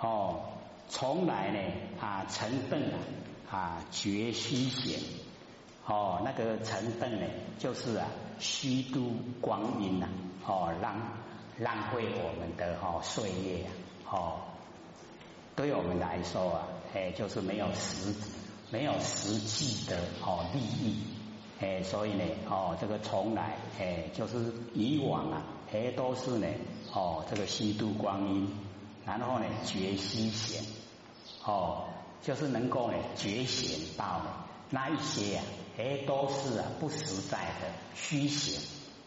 哦，从来呢啊，成邓啊啊，绝虚显。哦，那个成邓呢，就是啊，虚度光阴呐，哦，浪浪费我们的哦岁月啊，哦，对我们来说啊，哎，就是没有实没有实际的哦利益，哎，所以呢，哦，这个从来哎，就是以往啊，哎，都是呢，哦，这个虚度光阴，然后呢，觉虚显，哦，就是能够呢觉显到呢那一些啊。哎，都是啊，不实在的虚显，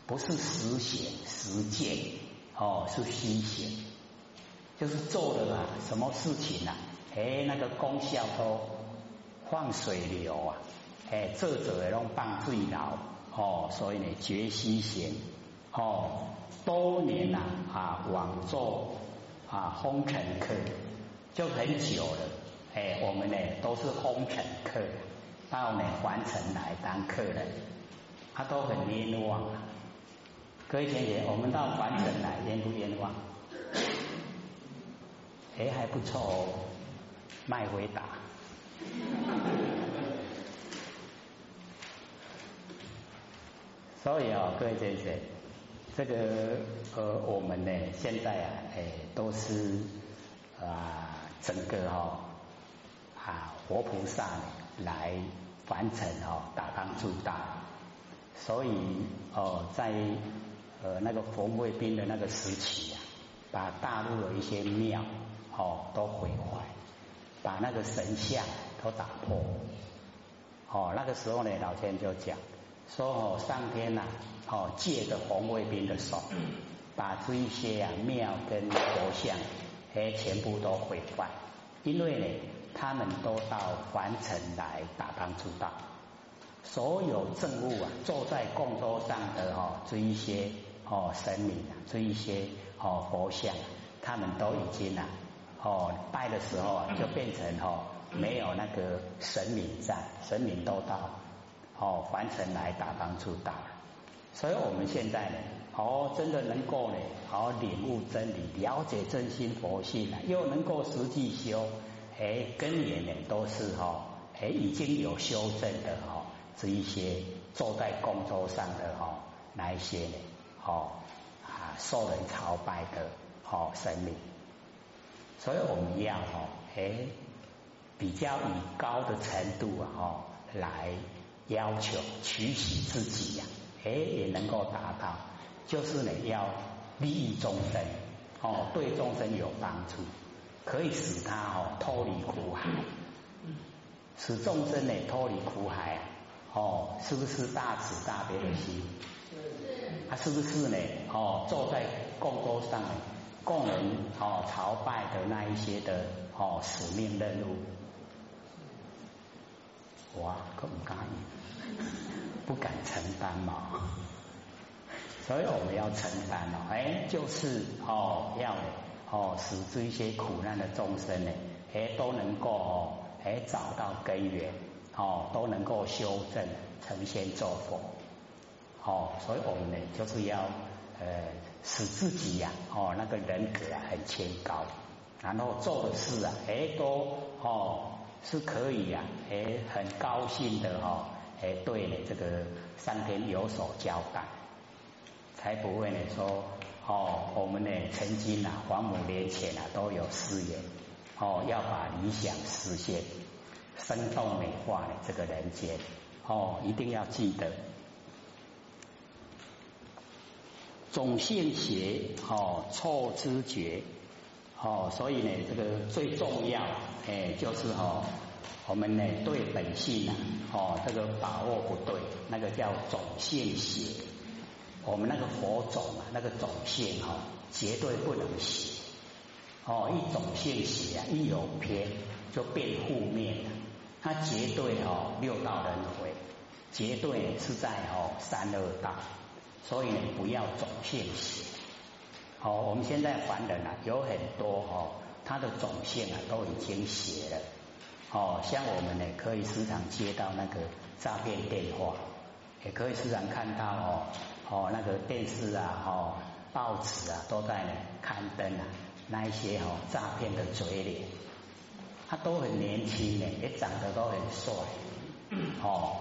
不是实显实践哦，是虚显，就是做的啊，什么事情啊？哎，那个功效都放水流啊，哎，做者也拢放最牢哦，所以呢，觉虚显哦，多年呐啊，往做啊，风尘客就很久了，哎，我们呢都是风尘客。到呢凡尘来当客人，他都很冤枉啊！各位姐姐，我们到凡尘来冤不冤枉？哎，还不错哦，卖回答。所以啊，各位姐姐，这个呃，我们呢现在啊，哎，都是啊，整个哈啊，活菩萨呢。来完成哦，打帮助大，所以哦，在呃那个冯卫兵的那个时期啊，把大陆的一些庙哦都毁坏，把那个神像都打破。哦，那个时候呢，老天就讲说哦，上天呐哦借着红卫兵的手，把这一些啊庙跟佛像哎全部都毁坏，因为呢。他们都到凡尘来打帮助道，所有政务啊，坐在供桌上的哦，这一些哦神明啊，这一些哦佛像，他们都已经啊哦拜的时候啊，就变成哦没有那个神明在，神明都到哦凡尘来打帮助打，所以我们现在呢，哦真的能够呢，好领悟真理，了解真心佛性，又能够实际修。哎，根源呢都是哈，哎已经有修正的哈，这一些坐在供桌上的哈，那一些呢，哦啊受人朝拜的哦神明，所以我们要哈，哎比较以高的程度啊哈来要求取喜自己呀，哎也能够达到，就是呢要利益众生哦，对众生有帮助。可以使他哦脱离苦海，使众生呢脱离苦海哦，是不是大慈大悲的心？是。他是不是呢？哦，坐在供桌上呢，供人哦朝拜的那一些的哦使命任务，哇，可不敢，不敢承担嘛。所以我们要承担哦，哎，就是哦要。哦，使这些苦难的众生呢，哎，都能够哦，哎，找到根源，哦，都能够修正成仙做佛，哦，所以我们呢，就是要呃，使自己呀，哦，那个人格啊很清高，然后做的事啊，哎，都哦是可以呀，哎，很高兴的哈，哎，对呢，这个上天有所交代，才不会呢说。哦，我们呢曾经啊，黄母年前啊都有誓言，哦，要把理想实现，生动美化这个人间，哦，一定要记得。总现邪，哦，错知觉，哦，所以呢，这个最重要，哎，就是哦，我们呢对本性啊，哦，这个把握不对，那个叫总现邪。我们那个佛种啊，那个种性哈，绝对不能写哦。一种性写啊，一有偏就变负面了。它绝对哦，六道轮回，绝对是在哦三恶道。所以不要种性哦，我们现在凡人啊，有很多哦，他的种性啊都已经写了。哦，像我们呢，可以时常接到那个诈骗电话，也可以时常看到哦。哦，那个电视啊，哦，报纸啊，都在刊登啊，那一些哦诈骗的嘴脸，他都很年轻呢，也长得都很帅，哦，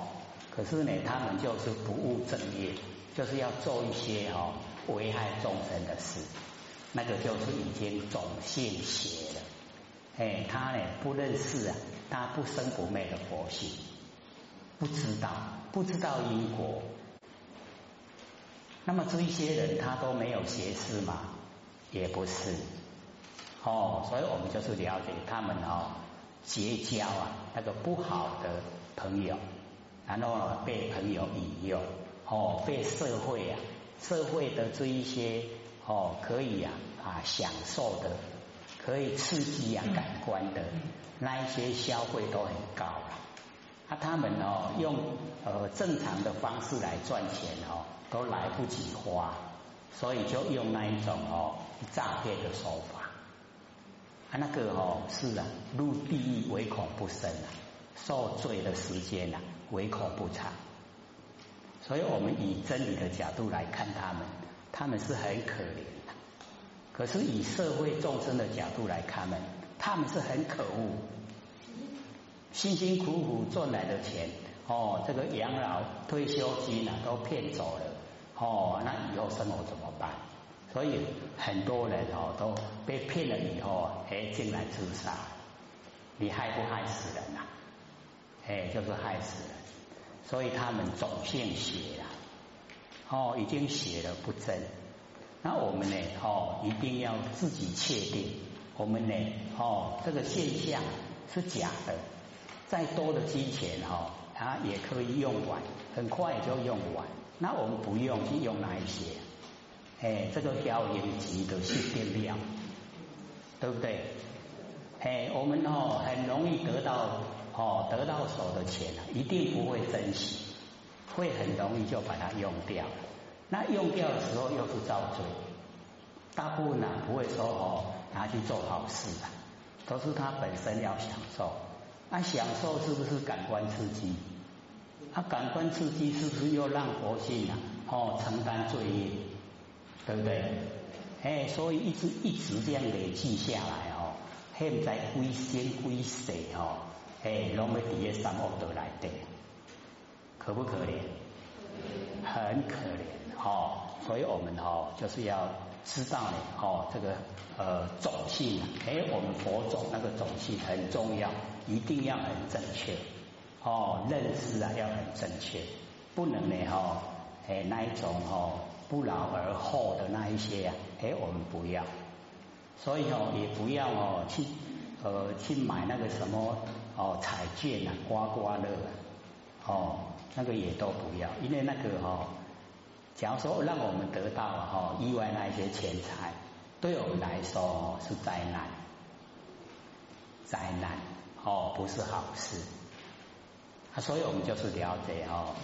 可是呢，他们就是不务正业，就是要做一些哦危害众生的事，那个就是已经种性邪了。哎，他呢不认识啊，他不生不灭的佛性，不知道不知道因果。那么这一些人他都没有邪事嘛？也不是。哦，所以我们就是了解他们哦，结交啊那个不好的朋友，然后被朋友引诱，哦，被社会啊社会的这一些哦可以啊啊享受的，可以刺激啊感官的那一些消费都很高了，啊他们哦用呃正常的方式来赚钱哦都来不及花，所以就用那一种哦诈骗的手法。啊，那个哦，是啊，入地狱唯恐不深啊，受罪的时间啊，唯恐不长。所以我们以真理的角度来看他们，他们是很可怜的。可是以社会众生的角度来看们，他们是很可恶，辛辛苦苦赚来的钱，哦，这个养老退休金啊，都骗走了，哦，那以后生活怎么办？所以很多人哦都被骗了以后，哎进来自杀，你害不害死人呐？哎，就是害死人。所以他们种姓邪了，哦，已经写了不真。那我们呢？哦，一定要自己确定，我们呢？哦，这个现象是假的。再多的金钱哦，它也可以用完，很快就用完。那我们不用去用哪一些。哎，这个消音级的是变量，对不对？哎，我们哦很容易得到哦得到手的钱，一定不会珍惜，会很容易就把它用掉。那用掉的时候又是造罪，大部分呢不会说哦拿去做好事的，都是他本身要享受。那享受是不是感官刺激？他感官刺激是不是又让佛性啊哦承担罪业？对不对？哎，所以一直一直这样累积下来哦，现在归先归谁哦，哎，拢要伫个三恶道来的，可不可怜？很可怜哦，所以我们哦就是要知道呢哦，这个呃种性，哎，我们佛种那个种性很重要，一定要很正确。哦，认知啊要很正确，不能呢哦，哎那一种哦。不劳而获的那一些呀，哎，我们不要，所以哦，也不要哦去呃去买那个什么哦彩券啊、刮刮乐啊，哦，那个也都不要，因为那个哦，假如说让我们得到哦意外那些钱财，对我们来说是灾难，灾难哦不是好事，啊，所以我们就是了解哦，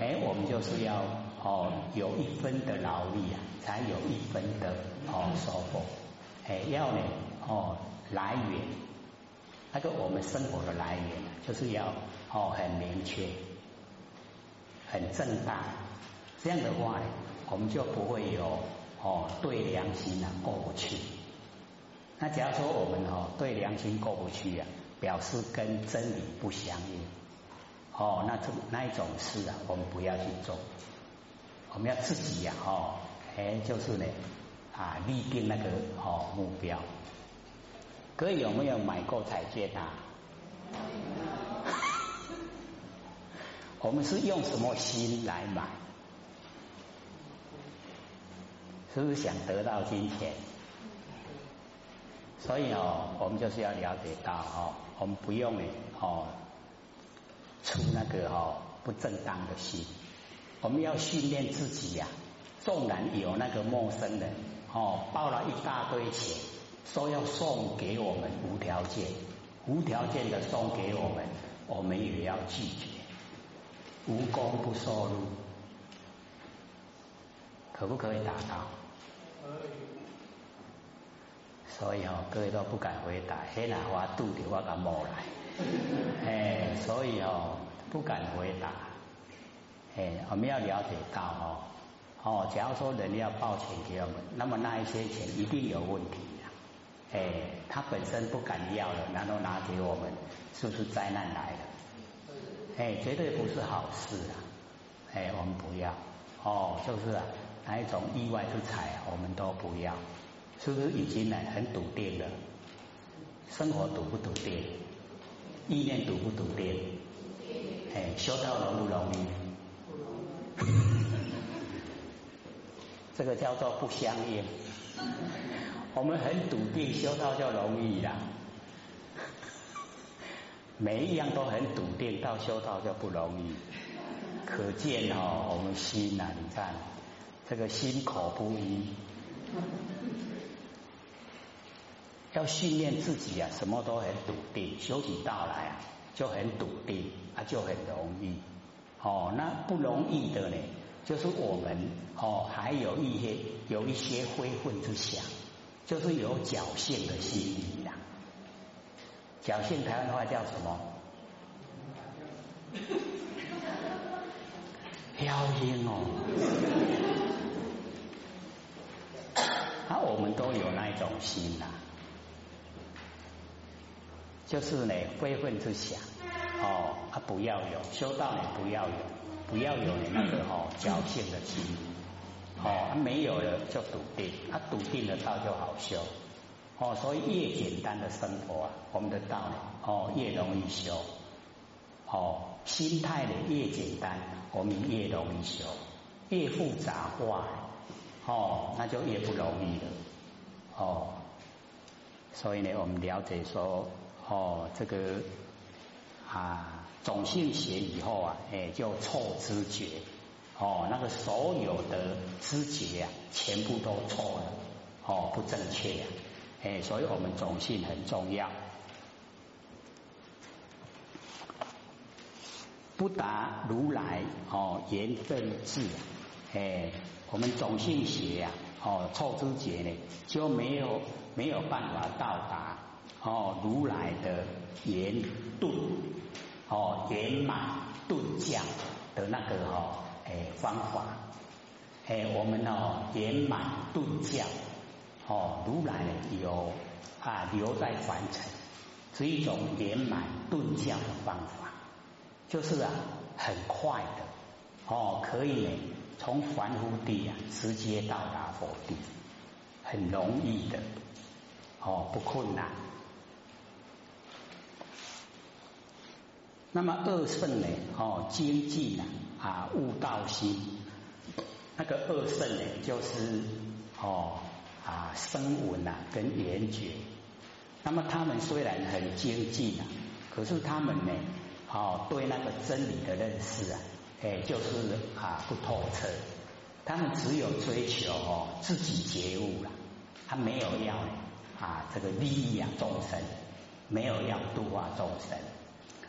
哎，我们就是要。哦，有一分的劳力啊，才有一分的哦收获。哎，要呢哦来源，那个我们生活的来源就是要哦很明确、很正当。这样的话呢，我们就不会有哦对良心啊过不去。那假如说我们哦对良心过不去啊，表示跟真理不相应。哦，那这那一种事啊，我们不要去做。我们要自己呀，哦，哎，就是呢，啊，立定那个哦目标。各位有没有买过彩券啊？我们是用什么心来买？是不是想得到金钱？所以哦，我们就是要了解到哦，我们不用哦，出那个哦不正当的心。我们要训练自己呀，纵然有那个陌生人哦，报了一大堆钱，说要送给我们无条件、无条件的送给我们，我们也要拒绝，无功不受禄，可不可以达到？可以。所以哦，各位都不敢回答，黑兰花肚里我敢冒来，哎，所以哦，不敢回答。哎，我们要了解到哦，哦，假如说人要报钱给我们，那么那一些钱一定有问题呀，哎，他本身不敢要了，然后拿给我们，是不是灾难来了？哎，绝对不是好事啊！哎，我们不要哦，就是啊，哪一种意外之财，我们都不要，是不是已经呢很笃定了？生活笃不笃定？意念笃不笃定？哎，修道容不容易？这个叫做不相应。我们很笃定，修道就容易啦。每一样都很笃定，到修道就不容易。可见哦，我们心呐，你看这个心口不一，要训练自己啊，什么都很笃定。修起道来啊，就很笃定，啊，就很容易。哦，那不容易的呢，就是我们哦，还有一些有一些灰混之想。就是有侥幸的心理呀，侥幸台湾话叫什么？飘心哦，啊，我们都有那一种心呐，就是呢，非分之想哦，啊不要有修道呢，不要有，不要有那个哦侥幸的心。哦，没有了就笃定，他笃定了道就好修。哦，所以越简单的生活啊，我们的道呢，哦越容易修。哦，心态呢越简单，我们越容易修；越复杂化，哦那就越不容易了。哦，所以呢，我们了解说，哦这个啊种性学以后啊，哎就错知觉。哦，那个所有的知觉啊，全部都错了，哦，不正确呀，哎，所以我们种性很重要，不达如来哦言分智，哎，我们种性学呀，哦，错知觉呢就没有没有办法到达哦如来的言顿哦圆满顿降的那个哦。方法，哎，我们哦圆满顿教，哦，如来有啊留在凡尘，是一种圆满顿教的方法，就是啊很快的，哦，可以从凡夫地啊直接到达佛地，很容易的，哦，不困难。那么二圣呢，哦，精进呢。啊，悟道心，那个二圣呢，就是哦啊声闻呐跟缘觉。那么他们虽然很精进啊，可是他们呢，哦对那个真理的认识啊，哎就是啊不透彻。他们只有追求哦自己觉悟了，他没有要啊这个利益啊众生，没有要度化众生。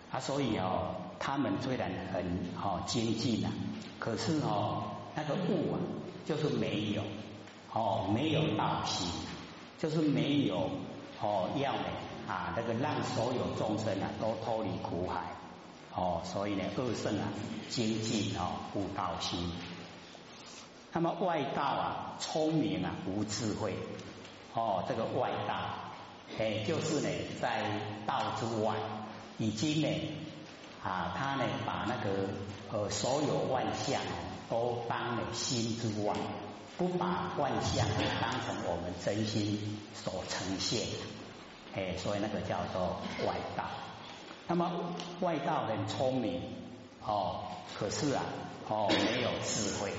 啊，所以哦。他们虽然很哦精进啊，可是哦那个悟啊就是没有哦没有道心，就是没有哦要啊那个让所有众生啊都脱离苦海哦，所以呢二圣啊精进哦悟道心，那么外道啊聪明啊无智慧哦这个外道哎就是呢在道之外已经呢。啊，他呢把那个呃所有万象都当了心之外，不把万象当成我们真心所呈现，哎，所以那个叫做外道。那么外道很聪明哦，可是啊哦没有智慧。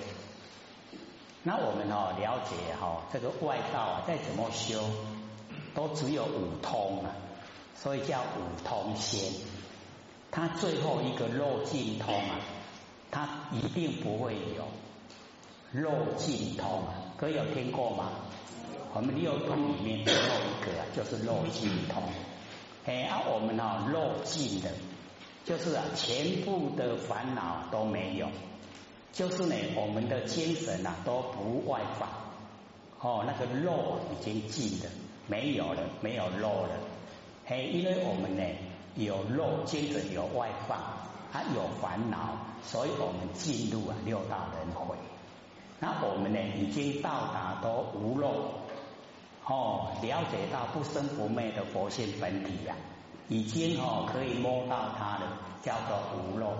那我们哦了解哈，这个外道啊再怎么修，都只有五通啊，所以叫五通仙。他最后一个肉尽通啊，他一定不会有肉尽通啊，各位有听过吗？我们六通里面最后一个啊，就是肉尽通。哎，啊，我们啊肉尽的，就是啊全部的烦恼都没有，就是呢我们的精神啊都不外放，哦，那个肉已经尽了，没有了，没有肉了。嘿，因为我们呢。有肉，接着有外放，它有烦恼，所以我们进入啊六道轮回。那我们呢，已经到达都无肉，哦，了解到不生不灭的佛性本体呀，已经哦可以摸到它了，叫做无漏。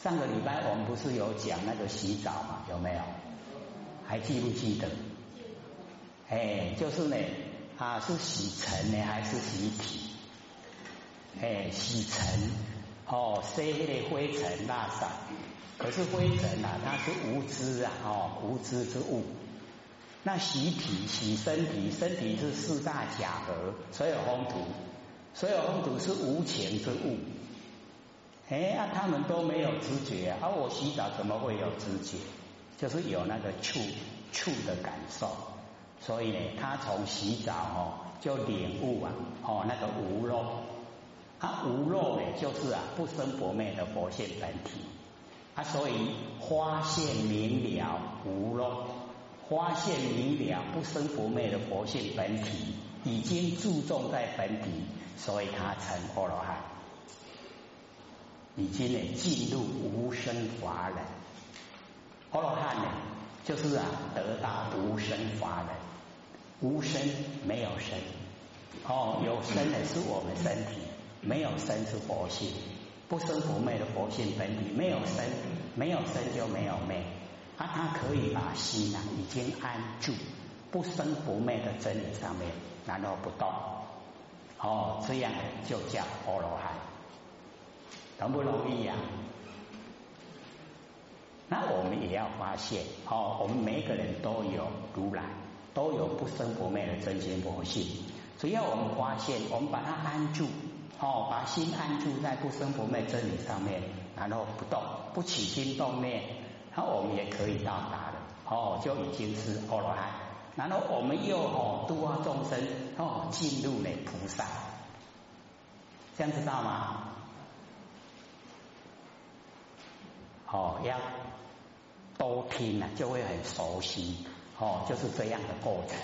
上个礼拜我们不是有讲那个洗澡嘛？有没有？还记不记得？哎，就是呢，啊，是洗尘呢还是洗体？哎，洗尘哦，洗那个灰尘垃圾。可是灰尘啊，它是无知啊，哦，无知之物。那洗体、洗身体，身体是四大假合，所有风土，所有风土是无情之物。哎，那他们都没有知觉，而我洗澡怎么会有知觉？就是有那个触触的感受。所以呢，他从洗澡哦，就领悟啊，哦，那个无漏。他无漏呢，就是啊，不生不灭的佛性本体。啊，所以发现明了无漏，发现明了不生不灭的佛性本体，已经注重在本体，所以他成阿罗汉。已经呢进入无生法忍，阿罗汉呢就是啊得到无生法忍，无生没有生，哦有生的是我们身体，没有生是佛性，不生不灭的佛性本体，没有生没有生就没有灭，啊他可以把心啊已经安住不生不灭的真理上面，然后不动，哦这样就叫阿罗汉。容不容易呀？那我们也要发现哦，我们每个人都有如来，都有不生不灭的真心佛性。只要我们发现，我们把它安住，哦，把心安住在不生不灭真理上面，然后不动，不起心动念，那我们也可以到达了。哦，就已经是阿罗汉。然后我们又哦度化众生，哦进入了菩萨，这样知道吗？哦，要多听啊，就会很熟悉。哦，就是这样的过程。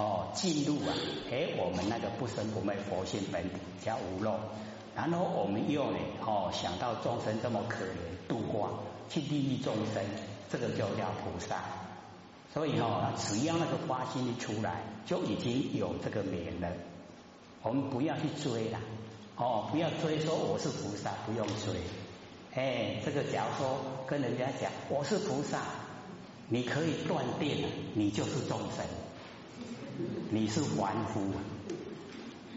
哦，进入啊，哎，我们那个不生不灭佛性本体叫无漏。然后我们又呢，哦，想到众生这么可怜，度化去利益众生，这个就叫菩萨。所以哦，只要那个发心一出来，就已经有这个名了。我们不要去追了。哦，不要追说我是菩萨，不用追。哎，这个假如说跟人家讲我是菩萨，你可以断定了，你就是众生，你是凡夫，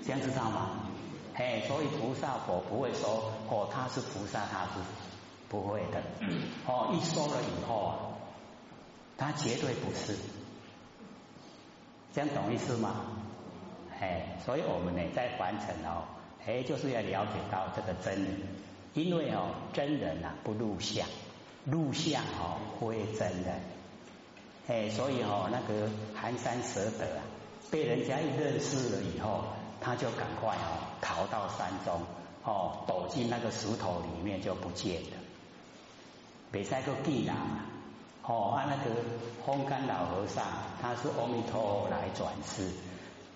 这样知道吗？哎，所以菩萨佛不会说哦他是菩萨，他是不会的。哦，一说了以后啊，他绝对不是，这样懂意思吗？哎，所以我们呢在凡尘哦，哎就是要了解到这个真理。因为哦，真人啊不入相，入相哦非真人，哎，所以哦那个寒山蛇德啊，被人家一认识了以后，他就赶快哦逃到山中哦，躲进那个石头里面就不见了。北塞个地囊哦，啊那个风干老和尚，他是阿弥陀佛来转世，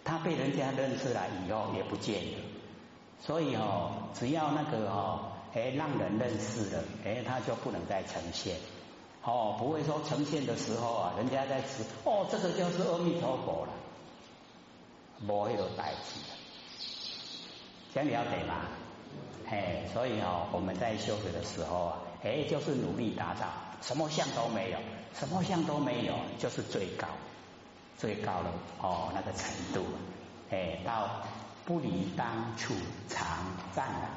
他被人家认识了以后也不见了。所以哦，只要那个哦。哎，让人认识了，哎，他就不能再呈现，哦，不会说呈现的时候啊，人家在吃，哦，这个就是阿弥陀佛了，不会有代替的，这样了解吗？嘿，所以哦，我们在修学的时候啊，哎，就是努力达到什么相都没有，什么相都没有，就是最高最高的哦那个程度，哎，到不离当处常赞了。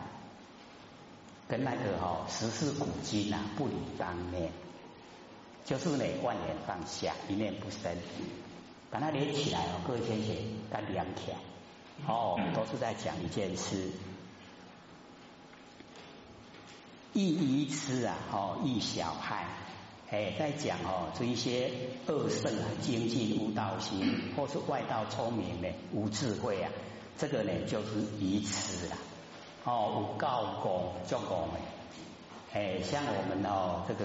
跟那个哦十四古今啊不离当念，就是呢万念放下，一念不生，把它连起来哦，各位先生，它两条哦，都是在讲一件事。一一痴啊，哦一小害，哎，在讲哦这一些恶圣啊，精进无道心，或是外道聪明的，无智慧啊，这个呢就是愚痴啊。哦，有高功做功的，哎，像我们哦，这个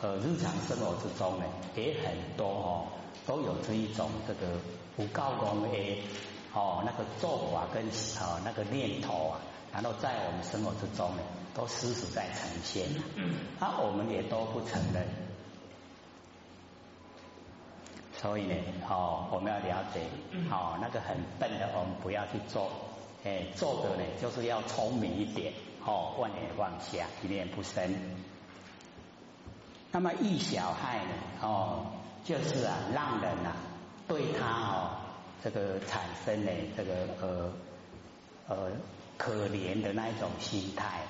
呃日常生活之中呢，也很多哦，都有这一种这个不告功的哦，那个做法跟啊那个念头啊，然后在我们生活之中呢，都时时在呈现，啊，我们也都不承认。所以呢，哦，我们要了解，哦，那个很笨的，我们不要去做，哎，做的呢，就是要聪明一点，哦，万念放下，一念不生。那么易小害呢，哦，就是啊，让人啊，对他哦，这个产生呢，这个呃呃可怜的那一种心态，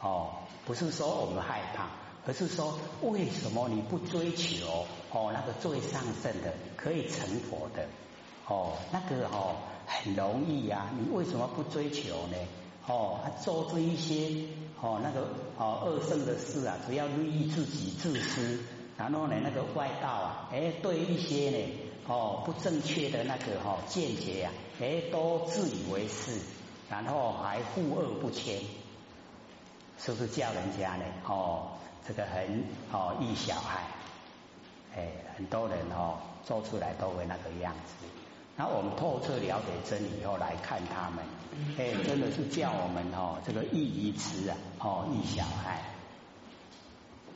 哦，不是说我们害怕。而是说，为什么你不追求哦那个最上圣的，可以成佛的哦那个哦很容易呀？你为什么不追求呢？哦，他做这一些哦那个哦恶圣的事啊，只要利益自己自私，然后呢那个外道啊，哎对一些呢哦不正确的那个哈见解啊，哎都自以为是，然后还护恶不迁，是不是叫人家呢？哦。这个很哦易小害，哎，很多人哦做出来都会那个样子。那我们透彻了解真理以后来看他们，哎，真的是叫我们哦这个易于痴啊，哦易小害。